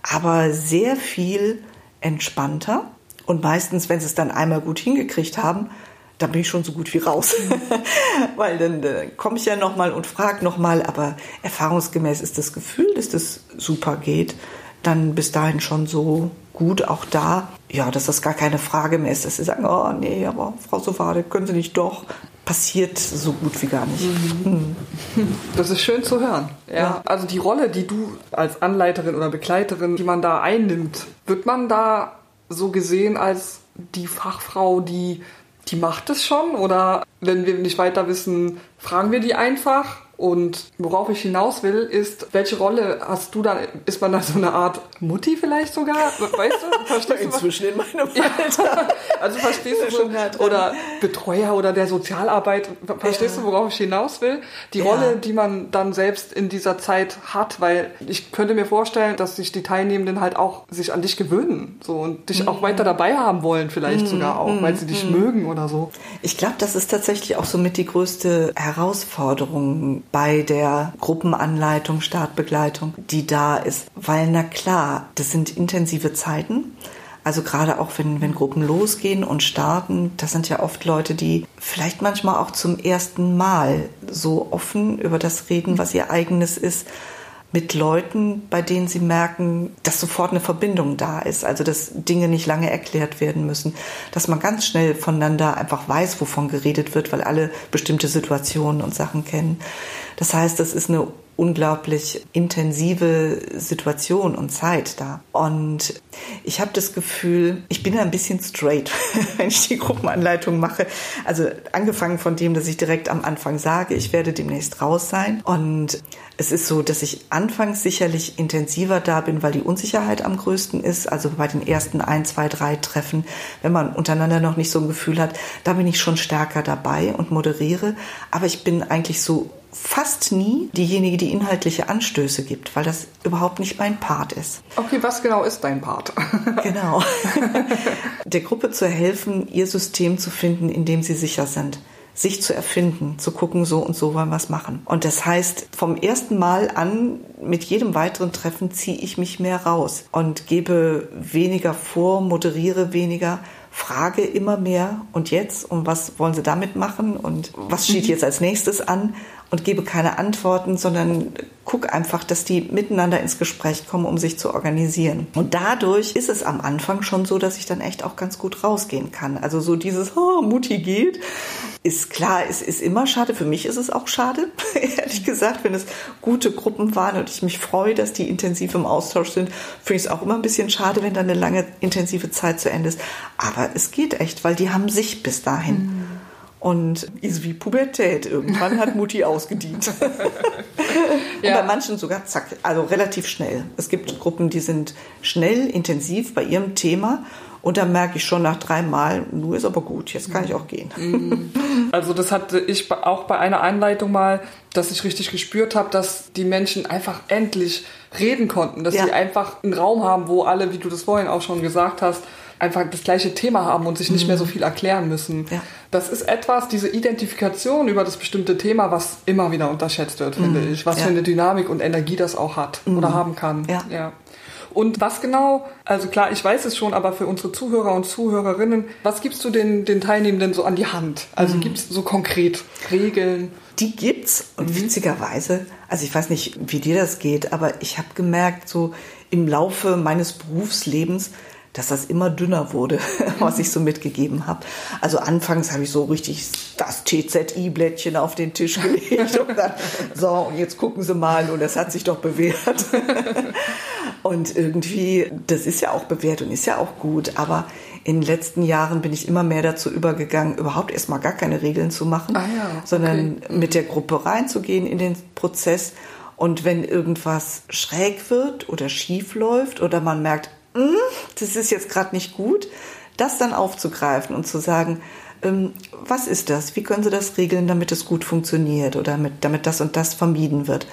Aber sehr viel entspannter. Und meistens, wenn sie es dann einmal gut hingekriegt haben, dann bin ich schon so gut wie raus. Weil dann äh, komme ich ja nochmal und frage nochmal, aber erfahrungsgemäß ist das Gefühl, dass das super geht, dann bis dahin schon so gut auch da, ja, dass das gar keine Frage mehr ist, dass sie sagen, oh nee, aber Frau Sovade, können Sie nicht doch? Passiert so gut wie gar nicht. Hm. Das ist schön zu hören. Ja. Ja. Also die Rolle, die du als Anleiterin oder Begleiterin, die man da einnimmt, wird man da so gesehen als die Fachfrau, die die macht es schon? Oder wenn wir nicht weiter wissen, fragen wir die einfach? Und worauf ich hinaus will, ist, welche Rolle hast du dann? Ist man da so eine Art Mutti vielleicht sogar? Weißt du? Verstehst du? was- Inzwischen in meinem Ja. Alter. Also verstehst du ja schon oder Betreuer oder der Sozialarbeit, verstehst Ja. du, worauf ich hinaus will? Die Ja. Rolle, die man dann selbst in dieser Zeit hat, weil ich könnte mir vorstellen, dass sich die Teilnehmenden halt auch sich an dich gewöhnen, so und dich Mhm. auch weiter dabei haben wollen, vielleicht sogar auch, weil sie dich mögen oder so. Ich glaube, das ist tatsächlich auch somit die größte Herausforderung bei der Gruppenanleitung, Startbegleitung, die da ist. Weil, na klar, das sind intensive Zeiten. Also gerade auch wenn, wenn Gruppen losgehen und starten, das sind ja oft Leute, die vielleicht manchmal auch zum ersten Mal so offen über das reden, was ihr eigenes ist mit Leuten, bei denen sie merken, dass sofort eine Verbindung da ist. Also dass Dinge nicht lange erklärt werden müssen. Dass man ganz schnell voneinander einfach weiß, wovon geredet wird, weil alle bestimmte Situationen und Sachen kennen. Das heißt, das ist eine unglaublich intensive Situation und Zeit da. Und ich habe das Gefühl, ich bin ein bisschen straight, wenn ich die Gruppenanleitung mache. Also angefangen von dem, dass ich direkt am Anfang sage, ich werde demnächst raus sein. Und es ist so, dass ich anfangs sicherlich intensiver da bin, weil die Unsicherheit am größten ist. Also bei den ersten ein, zwei, drei Treffen, wenn man untereinander noch nicht so ein Gefühl hat, da bin ich schon stärker dabei und moderiere. Aber ich bin eigentlich so fast nie diejenige, die inhaltliche Anstöße gibt, weil das überhaupt nicht mein Part ist. Okay, was genau ist dein Part? Genau. Der Gruppe zu helfen, ihr System zu finden, in dem sie sicher sind. Sich zu erfinden, zu gucken, so und so wollen wir es machen. Und das heißt, vom ersten Mal an, mit jedem weiteren Treffen ziehe ich mich mehr raus und gebe weniger vor, moderiere weniger, frage immer mehr und jetzt und was wollen Sie damit machen und was steht jetzt als nächstes an und gebe keine Antworten, sondern guck einfach, dass die miteinander ins Gespräch kommen, um sich zu organisieren. Und dadurch ist es am Anfang schon so, dass ich dann echt auch ganz gut rausgehen kann. Also so dieses oh, Mutti geht, ist klar, es ist immer schade. Für mich ist es auch schade, ehrlich gesagt, wenn es gute Gruppen waren und ich mich freue, dass die intensiv im Austausch sind, finde ich es auch immer ein bisschen schade, wenn dann eine lange intensive Zeit zu Ende ist. Aber es geht echt, weil die haben sich bis dahin. Und ist wie Pubertät. Irgendwann hat Mutti ausgedient. Und Ja. bei manchen sogar zack, also relativ schnell. Es gibt Gruppen, die sind schnell, intensiv bei ihrem Thema Und dann merke ich schon nach dreimal, nur ist aber gut, jetzt kann ich auch gehen. Mhm. Also das hatte ich auch bei einer Einleitung mal, dass ich richtig gespürt habe, dass die Menschen einfach endlich reden konnten, dass ja. sie einfach einen Raum haben, wo alle, wie du das vorhin auch schon gesagt hast, einfach das gleiche Thema haben und sich nicht mhm. mehr so viel erklären müssen. Ja. Das ist etwas, diese Identifikation über das bestimmte Thema, was immer wieder unterschätzt wird, finde mhm. ich. Was ja. für eine Dynamik und Energie das auch hat mhm. oder haben kann. Ja. ja. Und was genau, also klar, ich weiß es schon, aber für unsere Zuhörer und Zuhörerinnen, was gibst du den, den Teilnehmenden so an die Hand? Also mhm. gibt es so konkret Regeln? Die gibt's und mhm. witzigerweise, also ich weiß nicht, wie dir das geht, aber ich habe gemerkt, so im Laufe meines Berufslebens, dass das immer dünner wurde, was ich so mitgegeben habe. Also anfangs habe ich so richtig das TZI-Blättchen auf den Tisch gelegt und dann, so, und jetzt gucken Sie mal, und das hat sich doch bewährt. und irgendwie, das ist ja auch bewährt und ist ja auch gut, aber in den letzten Jahren bin ich immer mehr dazu übergegangen, überhaupt erstmal gar keine Regeln zu machen, ah ja, okay. sondern mit der Gruppe reinzugehen in den Prozess. Und wenn irgendwas schräg wird oder schief läuft oder man merkt, das ist jetzt gerade nicht gut, das dann aufzugreifen und zu sagen, ähm, was ist das? Wie können Sie das regeln, damit es gut funktioniert oder damit, damit das und das vermieden wird?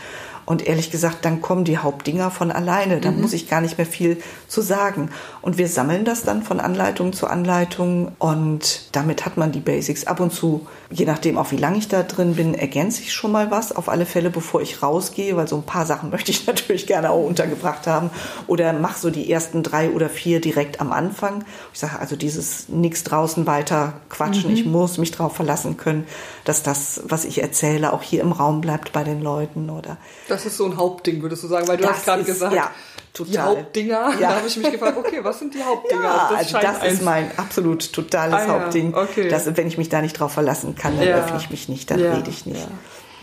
Und ehrlich gesagt, dann kommen die Hauptdinger von alleine. Dann mhm. muss ich gar nicht mehr viel zu sagen. Und wir sammeln das dann von Anleitung zu Anleitung und damit hat man die Basics. Ab und zu, je nachdem auch wie lange ich da drin bin, ergänze ich schon mal was. Auf alle Fälle, bevor ich rausgehe, weil so ein paar Sachen möchte ich natürlich gerne auch untergebracht haben. Oder mache so die ersten drei oder vier direkt am Anfang. Ich sage also dieses nichts draußen weiter quatschen. Mhm. Ich muss mich darauf verlassen können, dass das, was ich erzähle, auch hier im Raum bleibt bei den Leuten oder das ist so ein Hauptding, würdest du sagen, weil du das hast gerade gesagt, ja, total. die Hauptdinger. Ja. Da habe ich mich gefragt, okay, was sind die Hauptdinger? Ja, das also das ist mein absolut totales ah, Hauptding. Ja, okay. Dass, wenn ich mich da nicht drauf verlassen kann, dann öffne ich mich nicht, dann rede ich nicht.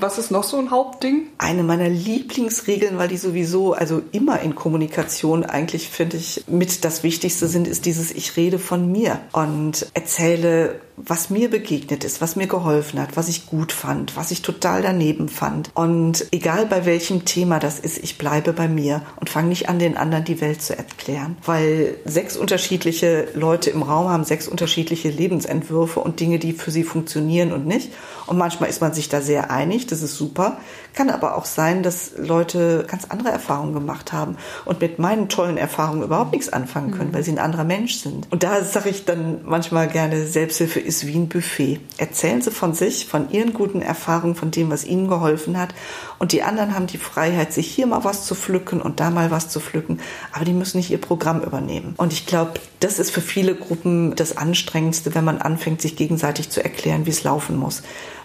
Was ist noch so ein Hauptding? Eine meiner Lieblingsregeln, weil die sowieso, also immer in Kommunikation eigentlich, finde ich, mit das Wichtigste sind, ist dieses Ich rede von mir und erzähle was mir begegnet ist, was mir geholfen hat, was ich gut fand, was ich total daneben fand. Und egal bei welchem Thema das ist, ich bleibe bei mir und fange nicht an, den anderen die Welt zu erklären. Weil sechs unterschiedliche Leute im Raum haben sechs unterschiedliche Lebensentwürfe und Dinge, die für sie funktionieren und nicht. Und manchmal ist man sich da sehr einig, das ist super. Kann aber auch sein, dass Leute ganz andere Erfahrungen gemacht haben und mit meinen tollen Erfahrungen überhaupt nichts anfangen können, mhm. weil sie ein anderer Mensch sind. Und da sage ich dann manchmal gerne, Selbsthilfe ist wie ein Buffet. Erzählen Sie von sich, von Ihren guten Erfahrungen, von dem, was Ihnen geholfen hat. Und die anderen haben die Freiheit, sich hier mal was zu pflücken und da mal was zu pflücken. Aber die müssen nicht ihr Programm übernehmen. Und ich glaube, das ist für viele Gruppen das Anstrengendste, wenn man anfängt, sich gegenseitig zu erklären, wie es laufen muss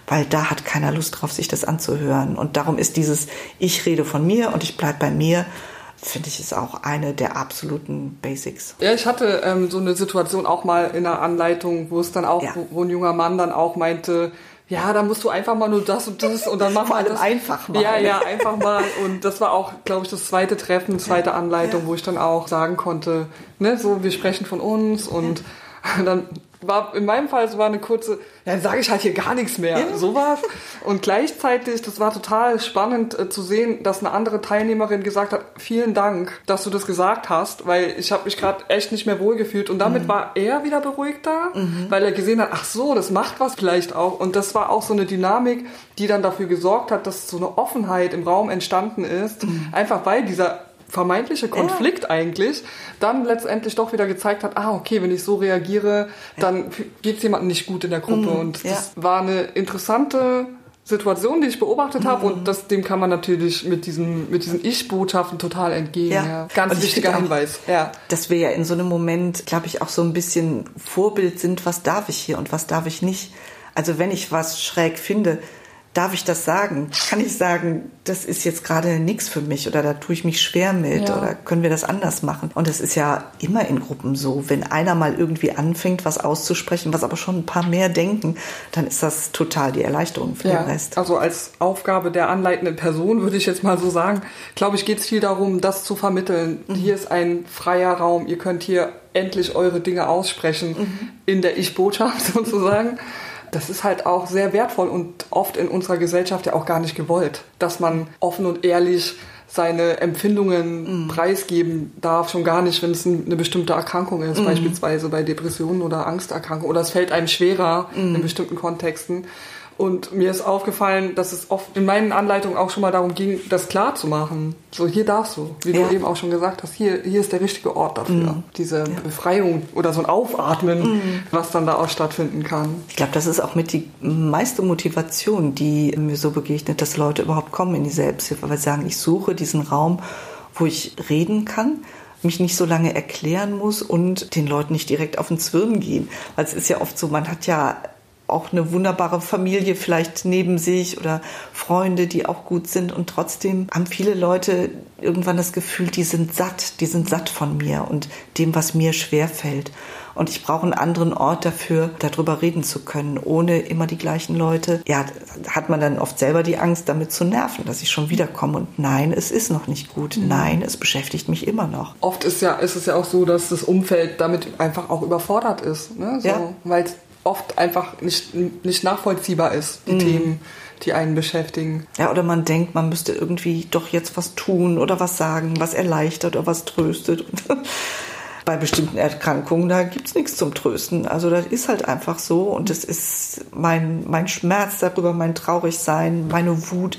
weil da hat keiner Lust drauf, sich das anzuhören. Und darum ist dieses Ich rede von mir und ich bleibe bei mir finde ich, ist auch eine der absoluten Basics. Ja, ich hatte ähm, so eine Situation auch mal in einer Anleitung, wo es dann auch, ja. wo, wo, ein junger Mann dann auch meinte, ja, da musst du einfach mal nur das und das und dann machen wir das. einfach mal. Ja, ja, einfach mal. Und das war auch, glaube ich, das zweite Treffen, zweite Anleitung, ja. wo ich dann auch sagen konnte, ne, so, wir sprechen von uns und ja. dann war in meinem Fall, es war eine kurze, ja, dann sage ich halt hier gar nichts mehr, ja. sowas. Und gleichzeitig, das war total spannend äh, zu sehen, dass eine andere Teilnehmerin gesagt hat, vielen Dank, dass du das gesagt hast, weil ich habe mich gerade echt nicht mehr wohlgefühlt. Und damit mhm. war er wieder beruhigter, mhm. weil er gesehen hat, ach so, das macht was vielleicht auch. Und das war auch so eine Dynamik, die dann dafür gesorgt hat, dass so eine Offenheit im Raum entstanden ist, mhm. einfach weil dieser vermeintliche Konflikt ja. eigentlich dann letztendlich doch wieder gezeigt hat, ah, okay, wenn ich so reagiere, dann geht es jemandem nicht gut in der Gruppe. Mhm, und ja. das war eine interessante Situation, die ich beobachtet habe mhm. und das, dem kann man natürlich mit diesen, mit diesen Ich-Botschaften total entgehen. Ja. ja. Ganz wichtiger Hinweis. ja. Dass wir ja in so einem Moment, glaube ich, auch so ein bisschen Vorbild sind, was darf ich hier und was darf ich nicht. Also wenn ich was schräg finde, darf ich das sagen? Kann ich sagen, das ist jetzt gerade nichts für mich oder da tue ich mich schwer mit ja. oder können wir das anders machen? Und das ist ja immer in Gruppen so. Wenn einer mal irgendwie anfängt, was auszusprechen, was aber schon ein paar mehr denken, dann ist das total die Erleichterung für ja. den Rest. Also als Aufgabe der anleitenden Person würde ich jetzt mal so sagen, glaube ich, geht es viel darum, das zu vermitteln. Mhm. Hier ist ein freier Raum, ihr könnt hier endlich eure Dinge aussprechen mhm. in der Ich-Botschaft sozusagen. Das ist halt auch sehr wertvoll und oft in unserer Gesellschaft ja auch gar nicht gewollt, dass man offen und ehrlich seine Empfindungen mhm. preisgeben darf, schon gar nicht, wenn es eine bestimmte Erkrankung ist, mhm. beispielsweise bei Depressionen oder Angsterkrankungen. Oder es fällt einem schwerer mhm. in bestimmten Kontexten. Und mir ist aufgefallen, dass es oft in meinen Anleitungen auch schon mal darum ging, das klar zu machen. So, hier darfst du, wie ja. du eben auch schon gesagt hast, hier, hier ist der richtige Ort dafür. Mhm. Diese ja. Befreiung oder so ein Aufatmen, mhm. was dann da auch stattfinden kann. Ich glaube, das ist auch mit die meiste Motivation, die mir so begegnet, dass Leute überhaupt kommen in die Selbsthilfe, weil sie sagen, ich suche diesen Raum, wo ich reden kann, mich nicht so lange erklären muss und den Leuten nicht direkt auf den Zwirn gehen. Weil es ist ja oft so, man hat ja auch eine wunderbare Familie vielleicht neben sich oder Freunde, die auch gut sind. Und trotzdem haben viele Leute irgendwann das Gefühl, die sind satt, die sind satt von mir und dem, was mir schwer fällt. Und ich brauche einen anderen Ort dafür, darüber reden zu können, ohne immer die gleichen Leute. Ja, hat man dann oft selber die Angst, damit zu nerven, dass ich schon wiederkomme. Und nein, es ist noch nicht gut. Mhm. Nein, es beschäftigt mich immer noch. Oft ist, ja, ist es ja auch so, dass das Umfeld damit einfach auch überfordert ist. Ne? So, ja. Weil oft einfach nicht, nicht nachvollziehbar ist, die mhm. Themen, die einen beschäftigen. Ja, oder man denkt, man müsste irgendwie doch jetzt was tun oder was sagen, was erleichtert oder was tröstet. Bei bestimmten Erkrankungen, da gibt es nichts zum Trösten. Also das ist halt einfach so und es ist mein, mein Schmerz darüber, mein Traurigsein, meine Wut,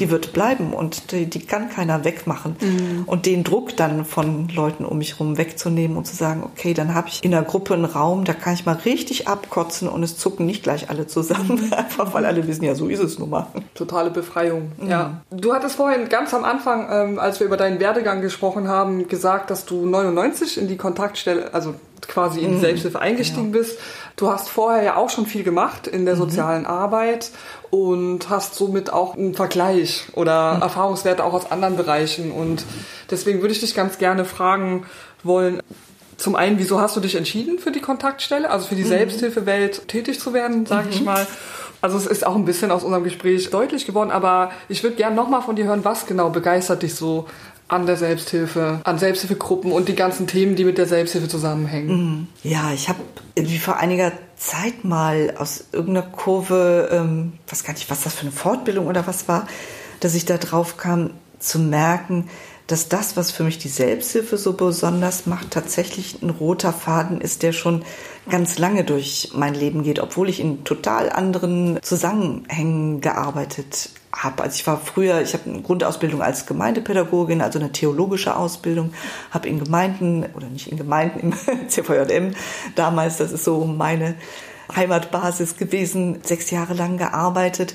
die wird bleiben und die, die kann keiner wegmachen. Mhm. Und den Druck dann von Leuten um mich herum wegzunehmen und zu sagen, okay, dann habe ich in der Gruppe einen Raum, da kann ich mal richtig abkotzen und es zucken nicht gleich alle zusammen, mhm. einfach weil alle wissen, ja, so ist es nun mal. Totale Befreiung, mhm. ja. Du hattest vorhin ganz am Anfang, ähm, als wir über deinen Werdegang gesprochen haben, gesagt, dass du 99 in die Kontaktstelle, also quasi in die mhm. Selbsthilfe eingestiegen ja. bist. Du hast vorher ja auch schon viel gemacht in der mhm. sozialen Arbeit und hast somit auch einen Vergleich oder mhm. Erfahrungswerte auch aus anderen Bereichen. Und deswegen würde ich dich ganz gerne fragen wollen, zum einen, wieso hast du dich entschieden für die Kontaktstelle, also für die mhm. Selbsthilfewelt tätig zu werden, sage mhm. ich mal. Also es ist auch ein bisschen aus unserem Gespräch deutlich geworden, aber ich würde gerne nochmal von dir hören, was genau begeistert dich so an der Selbsthilfe, an Selbsthilfegruppen und die ganzen Themen, die mit der Selbsthilfe zusammenhängen. Mhm. Ja, ich habe irgendwie vor einiger Zeit mal aus irgendeiner Kurve, ähm, weiß gar nicht, was das für eine Fortbildung oder was war, dass ich da drauf kam zu merken, dass das, was für mich die Selbsthilfe so besonders macht, tatsächlich ein roter Faden ist, der schon ganz lange durch mein Leben geht, obwohl ich in total anderen Zusammenhängen gearbeitet habe. Also ich war früher, ich habe eine Grundausbildung als Gemeindepädagogin, also eine theologische Ausbildung, habe in Gemeinden oder nicht in Gemeinden im CVJM damals, das ist so meine Heimatbasis gewesen, sechs Jahre lang gearbeitet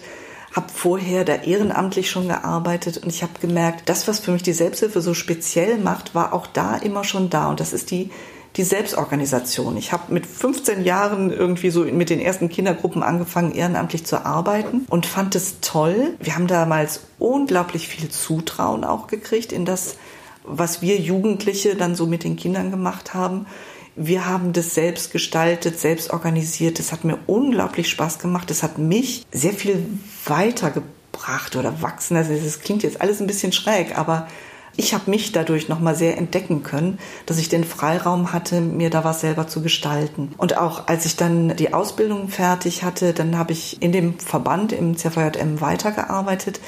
habe vorher da ehrenamtlich schon gearbeitet und ich habe gemerkt, das, was für mich die Selbsthilfe so speziell macht, war auch da immer schon da. Und das ist die die Selbstorganisation. Ich habe mit 15 Jahren irgendwie so mit den ersten Kindergruppen angefangen, ehrenamtlich zu arbeiten und fand es toll. Wir haben damals unglaublich viel Zutrauen auch gekriegt in das, was wir Jugendliche dann so mit den Kindern gemacht haben. Wir haben das selbst gestaltet, selbst organisiert. Das hat mir unglaublich Spaß gemacht. Das hat mich sehr viel weitergebracht oder wachsen. Also das klingt jetzt alles ein bisschen schräg, aber ich habe mich dadurch nochmal sehr entdecken können, dass ich den Freiraum hatte, mir da was selber zu gestalten. Und auch als ich dann die Ausbildung fertig hatte, dann habe ich in dem Verband im CVJM weitergearbeitet.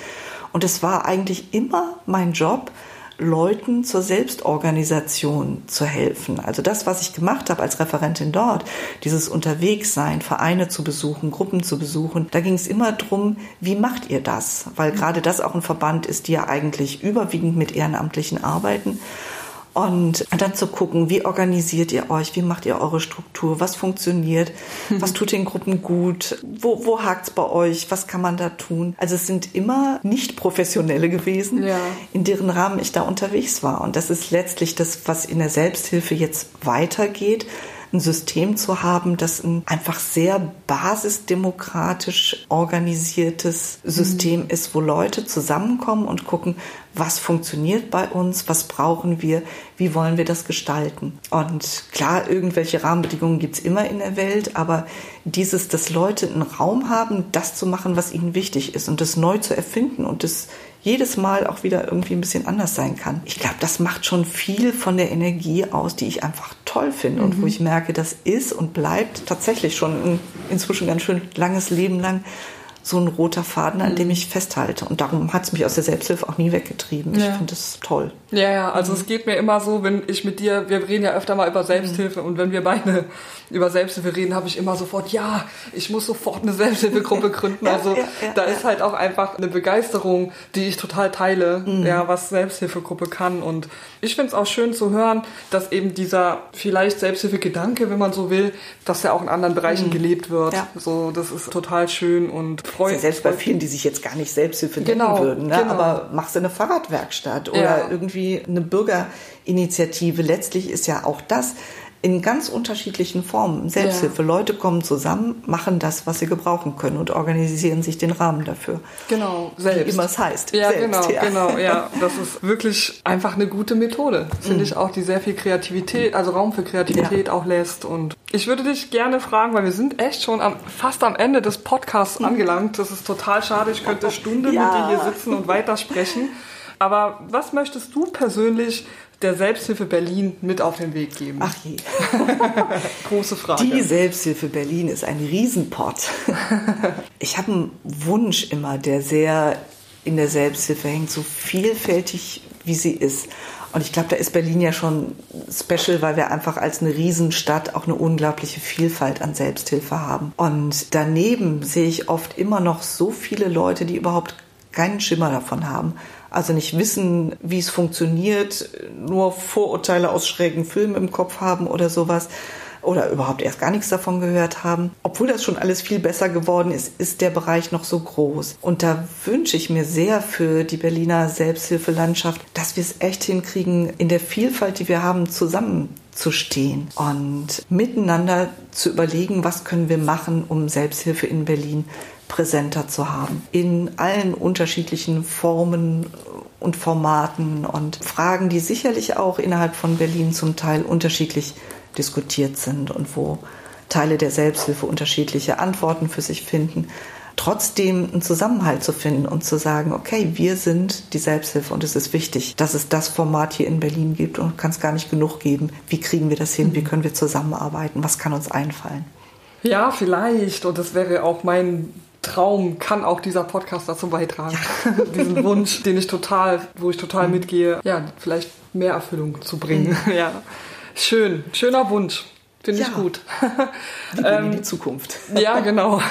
Und es war eigentlich immer mein Job, Leuten zur Selbstorganisation zu helfen. Also das, was ich gemacht habe als Referentin dort, dieses Unterwegssein, Vereine zu besuchen, Gruppen zu besuchen, da ging es immer drum, wie macht ihr das? Weil gerade das auch ein Verband ist, die ja eigentlich überwiegend mit Ehrenamtlichen arbeiten. Und dann zu gucken, wie organisiert ihr euch, wie macht ihr eure Struktur, was funktioniert, was tut den Gruppen gut, wo, wo hakt's bei euch, was kann man da tun. Also es sind immer nicht professionelle gewesen, ja. in deren Rahmen ich da unterwegs war. Und das ist letztlich das, was in der Selbsthilfe jetzt weitergeht ein System zu haben, das ein einfach sehr basisdemokratisch organisiertes System mhm. ist, wo Leute zusammenkommen und gucken, was funktioniert bei uns, was brauchen wir, wie wollen wir das gestalten. Und klar, irgendwelche Rahmenbedingungen gibt's immer in der Welt, aber dieses, dass Leute einen Raum haben, das zu machen, was ihnen wichtig ist und das neu zu erfinden und das jedes Mal auch wieder irgendwie ein bisschen anders sein kann. Ich glaube, das macht schon viel von der Energie aus, die ich einfach toll finde mhm. und wo mhm. ich merke, das ist und bleibt tatsächlich schon ein inzwischen ganz schön langes Leben lang so ein roter Faden, an dem mhm. ich festhalte. Und darum hat es mich aus der Selbsthilfe auch nie weggetrieben. Ja. Ich finde das toll. Ja, ja, also mhm. es geht mir immer so, wenn ich mit dir, wir reden ja öfter mal über Selbsthilfe mhm. und wenn wir beide über Selbsthilfe reden, habe ich immer sofort, ja, ich muss sofort eine Selbsthilfegruppe gründen. Also ja, ja, da ist halt auch einfach eine Begeisterung, die ich total teile, mhm. ja, was Selbsthilfegruppe kann. Und ich finde es auch schön zu hören, dass eben dieser vielleicht Selbsthilfegedanke, wenn man so will, dass er auch in anderen Bereichen mhm. gelebt wird. Ja. So, das ist total schön und freut ja Selbst bei vielen, die sich jetzt gar nicht Selbsthilfe genau, nennen würden, ne? genau. aber machst du eine Fahrradwerkstatt oder irgendwie eine Bürgerinitiative. Letztlich ist ja auch das in ganz unterschiedlichen Formen. Selbsthilfe. Ja. Leute kommen zusammen, machen das, was sie gebrauchen können und organisieren sich den Rahmen dafür. Genau, selbst. Wie immer es heißt. Ja, selbst, genau, ja. genau, ja. Das ist wirklich einfach eine gute Methode. Finde mhm. ich auch, die sehr viel Kreativität, also Raum für Kreativität ja. auch lässt. Und ich würde dich gerne fragen, weil wir sind echt schon am, fast am Ende des Podcasts mhm. angelangt. Das ist total schade. Ich könnte Stunden mit dir hier sitzen und weitersprechen. Aber was möchtest du persönlich der Selbsthilfe Berlin mit auf den Weg geben? Ach je. Große Frage. Die Selbsthilfe Berlin ist ein Riesenpott. Ich habe einen Wunsch immer, der sehr in der Selbsthilfe hängt, so vielfältig wie sie ist. Und ich glaube, da ist Berlin ja schon special, weil wir einfach als eine Riesenstadt auch eine unglaubliche Vielfalt an Selbsthilfe haben. Und daneben sehe ich oft immer noch so viele Leute, die überhaupt keinen Schimmer davon haben, also nicht wissen, wie es funktioniert, nur Vorurteile aus schrägen Filmen im Kopf haben oder sowas oder überhaupt erst gar nichts davon gehört haben. Obwohl das schon alles viel besser geworden ist, ist der Bereich noch so groß. Und da wünsche ich mir sehr für die Berliner Selbsthilfelandschaft, dass wir es echt hinkriegen, in der Vielfalt, die wir haben, zusammenzustehen und miteinander zu überlegen, was können wir machen, um Selbsthilfe in Berlin präsenter zu haben. In allen unterschiedlichen Formen und Formaten und Fragen, die sicherlich auch innerhalb von Berlin zum Teil unterschiedlich diskutiert sind und wo Teile der Selbsthilfe unterschiedliche Antworten für sich finden. Trotzdem einen Zusammenhalt zu finden und zu sagen, okay, wir sind die Selbsthilfe und es ist wichtig, dass es das Format hier in Berlin gibt und kann es gar nicht genug geben. Wie kriegen wir das hin? Wie mhm. können wir zusammenarbeiten? Was kann uns einfallen? Ja, vielleicht. Und das wäre auch mein Traum kann auch dieser Podcast dazu beitragen. Diesen Wunsch, den ich total, wo ich total mhm. mitgehe, ja, vielleicht mehr Erfüllung zu bringen. Mhm. Ja. Schön, schöner Wunsch. Finde ja. ich gut. ähm, die Zukunft. ja, genau.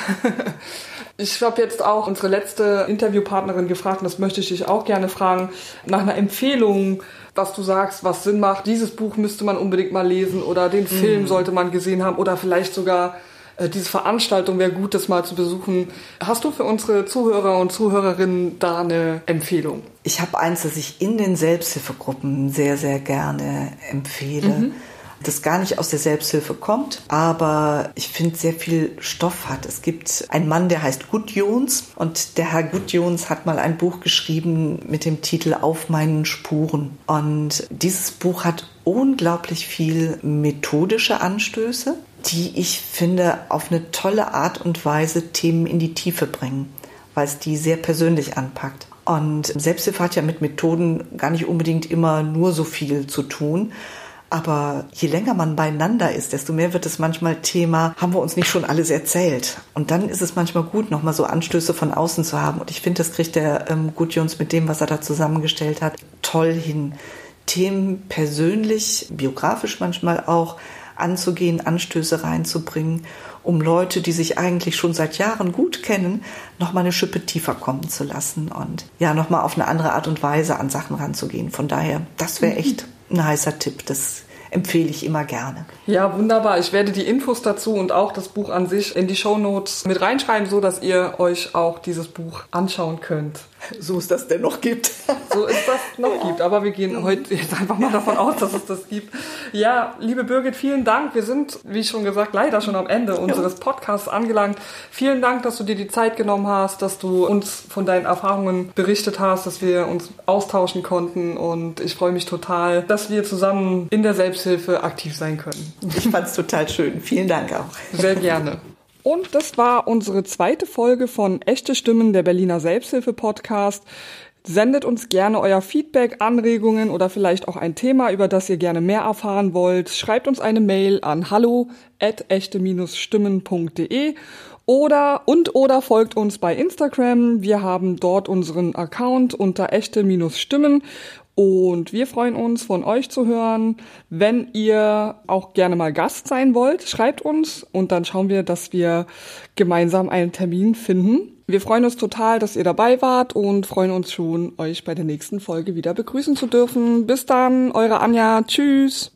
Ich habe jetzt auch unsere letzte Interviewpartnerin gefragt, und das möchte ich dich auch gerne fragen, nach einer Empfehlung, was du sagst, was Sinn macht. Dieses Buch müsste man unbedingt mal lesen oder den Film mhm. sollte man gesehen haben oder vielleicht sogar diese Veranstaltung wäre gut, das mal zu besuchen. Hast du für unsere Zuhörer und Zuhörerinnen da eine Empfehlung? Ich habe eins, das ich in den Selbsthilfegruppen sehr, sehr gerne empfehle. Mhm das gar nicht aus der Selbsthilfe kommt, aber ich finde sehr viel Stoff hat. Es gibt einen Mann, der heißt Gudjons und der Herr Gudjons hat mal ein Buch geschrieben mit dem Titel Auf meinen Spuren. Und dieses Buch hat unglaublich viel methodische Anstöße die ich finde auf eine tolle Art und Weise Themen in die Tiefe bringen, weil es die sehr persönlich anpackt. Und Selbsthilfe hat ja mit Methoden gar nicht unbedingt immer nur so viel zu tun. Aber je länger man beieinander ist, desto mehr wird es manchmal Thema, haben wir uns nicht schon alles erzählt? Und dann ist es manchmal gut, nochmal so Anstöße von außen zu haben. Und ich finde, das kriegt der ähm, Gudjons mit dem, was er da zusammengestellt hat, toll hin. Themen persönlich, biografisch manchmal auch, anzugehen, Anstöße reinzubringen, um Leute, die sich eigentlich schon seit Jahren gut kennen, noch mal eine Schippe tiefer kommen zu lassen und ja, noch mal auf eine andere Art und Weise an Sachen ranzugehen. Von daher, das wäre echt ein heißer Tipp. Das empfehle ich immer gerne. Ja, wunderbar. Ich werde die Infos dazu und auch das Buch an sich in die Show Notes mit reinschreiben, so dass ihr euch auch dieses Buch anschauen könnt. So es das denn noch gibt. So ist das noch gibt. Aber wir gehen heute jetzt einfach mal davon aus, dass es das gibt. Ja, liebe Birgit, vielen Dank. Wir sind, wie schon gesagt, leider schon am Ende unseres Podcasts angelangt. Vielen Dank, dass du dir die Zeit genommen hast, dass du uns von deinen Erfahrungen berichtet hast, dass wir uns austauschen konnten. Und ich freue mich total, dass wir zusammen in der Selbsthilfe aktiv sein können. Ich fand es total schön. Vielen Dank auch. Sehr gerne. Und das war unsere zweite Folge von Echte Stimmen der Berliner Selbsthilfe Podcast. Sendet uns gerne euer Feedback, Anregungen oder vielleicht auch ein Thema, über das ihr gerne mehr erfahren wollt. Schreibt uns eine Mail an hallo at echte-stimmen.de oder und oder folgt uns bei Instagram. Wir haben dort unseren Account unter echte-stimmen und wir freuen uns, von euch zu hören. Wenn ihr auch gerne mal Gast sein wollt, schreibt uns und dann schauen wir, dass wir gemeinsam einen Termin finden. Wir freuen uns total, dass ihr dabei wart und freuen uns schon, euch bei der nächsten Folge wieder begrüßen zu dürfen. Bis dann, eure Anja. Tschüss.